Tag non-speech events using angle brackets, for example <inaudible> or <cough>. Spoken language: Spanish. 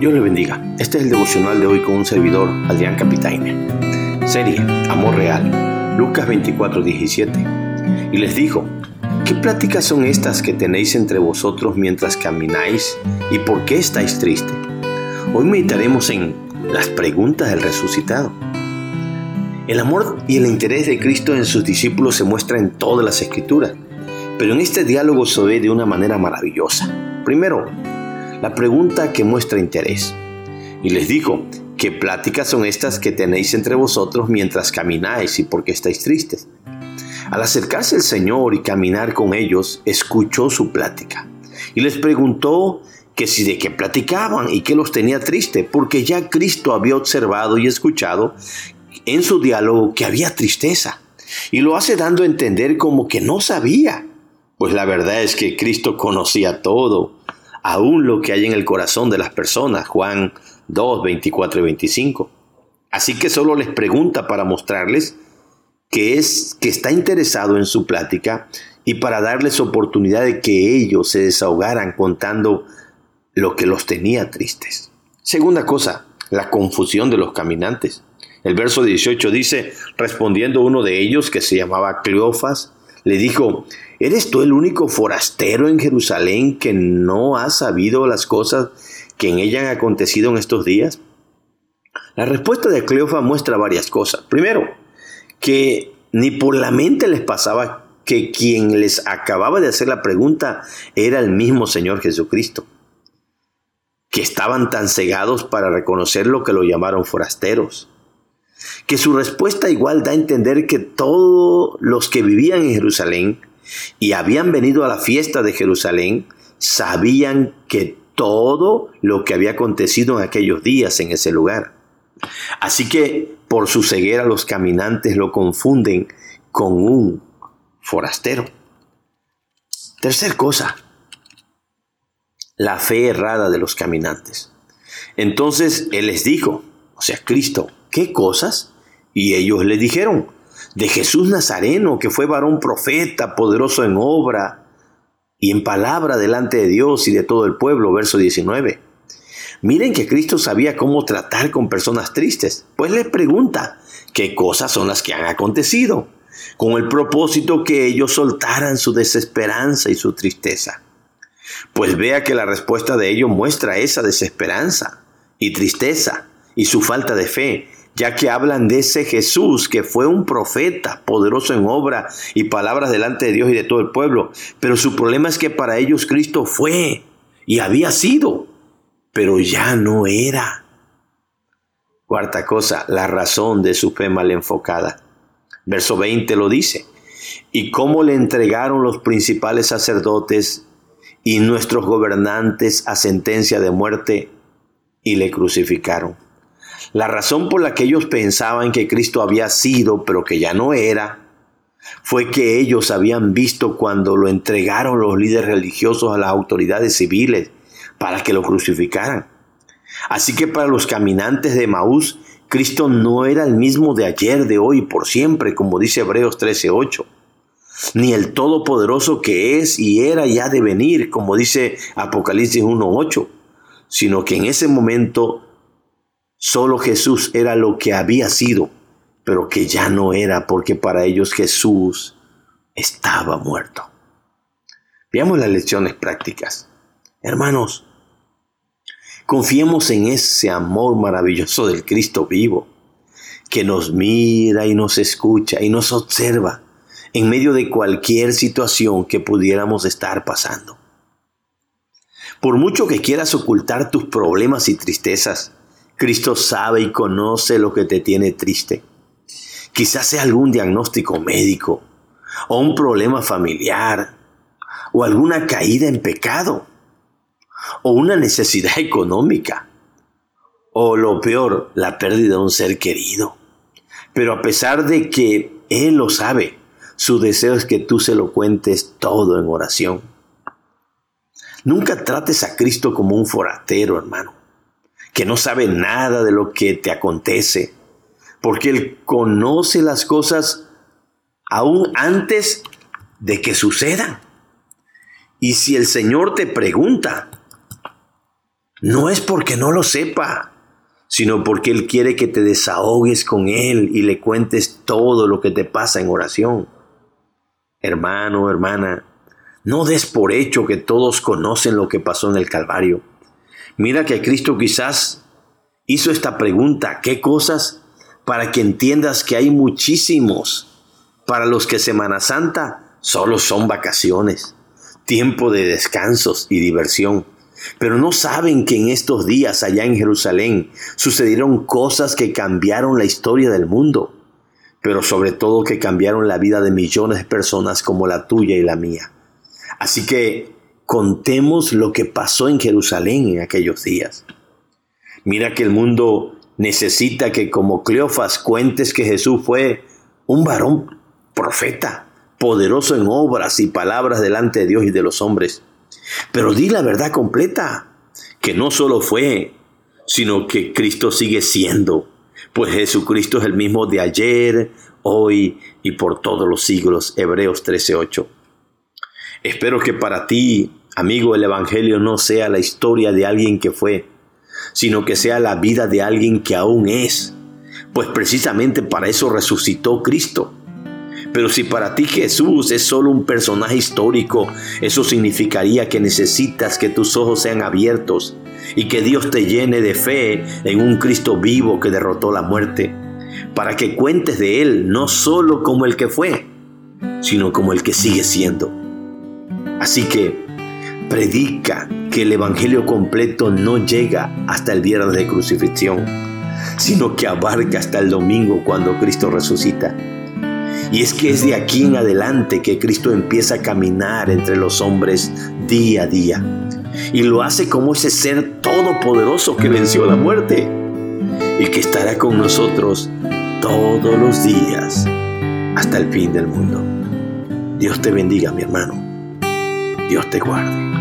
Dios le bendiga. Este es el devocional de hoy con un servidor, Adrián Capitaine. Serie Amor Real, Lucas 24, 17. Y les dijo, ¿qué pláticas son estas que tenéis entre vosotros mientras camináis y por qué estáis tristes? Hoy meditaremos en las preguntas del resucitado. El amor y el interés de Cristo en sus discípulos se muestra en todas las escrituras, pero en este diálogo se ve de una manera maravillosa. Primero, la pregunta que muestra interés. Y les dijo, ¿qué pláticas son estas que tenéis entre vosotros mientras camináis y por qué estáis tristes? Al acercarse el Señor y caminar con ellos, escuchó su plática y les preguntó que si de qué platicaban y qué los tenía triste, porque ya Cristo había observado y escuchado en su diálogo que había tristeza y lo hace dando a entender como que no sabía, pues la verdad es que Cristo conocía todo aún lo que hay en el corazón de las personas. Juan 2, 24 y 25. Así que solo les pregunta para mostrarles que es que está interesado en su plática y para darles oportunidad de que ellos se desahogaran contando lo que los tenía tristes. Segunda cosa, la confusión de los caminantes. El verso 18 dice, respondiendo uno de ellos, que se llamaba Cleofas, le dijo, ¿eres tú el único forastero en Jerusalén que no ha sabido las cosas que en ella han acontecido en estos días? La respuesta de Cleofa muestra varias cosas. Primero, que ni por la mente les pasaba que quien les acababa de hacer la pregunta era el mismo Señor Jesucristo, que estaban tan cegados para reconocer lo que lo llamaron forasteros que su respuesta igual da a entender que todos los que vivían en Jerusalén y habían venido a la fiesta de Jerusalén sabían que todo lo que había acontecido en aquellos días en ese lugar. Así que por su ceguera los caminantes lo confunden con un forastero. Tercer cosa, la fe errada de los caminantes. Entonces Él les dijo, o sea, Cristo, ¿qué cosas? Y ellos le dijeron, de Jesús Nazareno, que fue varón profeta, poderoso en obra y en palabra delante de Dios y de todo el pueblo, verso 19. Miren que Cristo sabía cómo tratar con personas tristes, pues les pregunta, ¿qué cosas son las que han acontecido? Con el propósito que ellos soltaran su desesperanza y su tristeza. Pues vea que la respuesta de ellos muestra esa desesperanza y tristeza y su falta de fe, ya que hablan de ese Jesús que fue un profeta, poderoso en obra y palabras delante de Dios y de todo el pueblo. Pero su problema es que para ellos Cristo fue y había sido, pero ya no era. Cuarta cosa, la razón de su fe mal enfocada. Verso 20 lo dice. Y cómo le entregaron los principales sacerdotes y nuestros gobernantes a sentencia de muerte y le crucificaron. La razón por la que ellos pensaban que Cristo había sido, pero que ya no era, fue que ellos habían visto cuando lo entregaron los líderes religiosos a las autoridades civiles para que lo crucificaran. Así que para los caminantes de Maús, Cristo no era el mismo de ayer, de hoy, por siempre, como dice Hebreos 13:8, ni el todopoderoso que es y era ya de venir, como dice Apocalipsis 1:8, sino que en ese momento Solo Jesús era lo que había sido, pero que ya no era porque para ellos Jesús estaba muerto. Veamos las lecciones prácticas. Hermanos, confiemos en ese amor maravilloso del Cristo vivo, que nos mira y nos escucha y nos observa en medio de cualquier situación que pudiéramos estar pasando. Por mucho que quieras ocultar tus problemas y tristezas, Cristo sabe y conoce lo que te tiene triste. Quizás sea algún diagnóstico médico, o un problema familiar, o alguna caída en pecado, o una necesidad <laughs> económica, o lo peor, la pérdida de un ser querido. Pero a pesar de que Él lo sabe, su deseo es que tú se lo cuentes todo en oración. Nunca trates a Cristo como un forastero, hermano que no sabe nada de lo que te acontece, porque Él conoce las cosas aún antes de que sucedan. Y si el Señor te pregunta, No es porque no lo sepa, sino porque Él quiere que te desahogues con Él y le cuentes todo lo que te pasa en oración. Hermano, hermana, no des por hecho que todos conocen lo que pasó en el Calvario. Mira que Cristo quizás hizo esta pregunta, ¿qué cosas? Para que entiendas que hay muchísimos para los que Semana Santa solo son vacaciones, tiempo de descansos y diversión pero no saben que en estos días allá en Jerusalén sucedieron cosas que cambiaron la historia del mundo, pero sobre todo que cambiaron la vida de millones de personas como la tuya y la mía. Así que contemos lo que pasó en Jerusalén en aquellos días. Mira que el mundo necesita que como Cleofas cuentes que Jesús fue un varón profeta, poderoso en obras y palabras delante de Dios y de los hombres pero di la verdad completa, que no solo fue, sino que Cristo sigue siendo, pues Jesucristo es el mismo de ayer, hoy y por todos los siglos. Hebreos 13:8. Espero que para ti, amigo, el Evangelio no sea la historia de alguien que fue, sino que sea la vida de alguien que aún es, pues precisamente para eso resucitó Cristo pero si para ti Jesús es solo un personaje histórico, eso significaría que necesitas que tus ojos sean abiertos y que Dios te llene de fe en un Cristo vivo que derrotó la muerte, para que cuentes de Él no solo como el que fue, sino como el que sigue siendo. Así que predica que el Evangelio completo no llega hasta el viernes de crucifixión, sino que abarca hasta el domingo cuando Cristo resucita. Y es que es de aquí en adelante que Cristo empieza a caminar entre los hombres día a día. Y lo hace como ese ser todopoderoso que venció la muerte y que estará con nosotros todos los días hasta el fin del mundo. Dios te bendiga, mi hermano. Dios te guarde.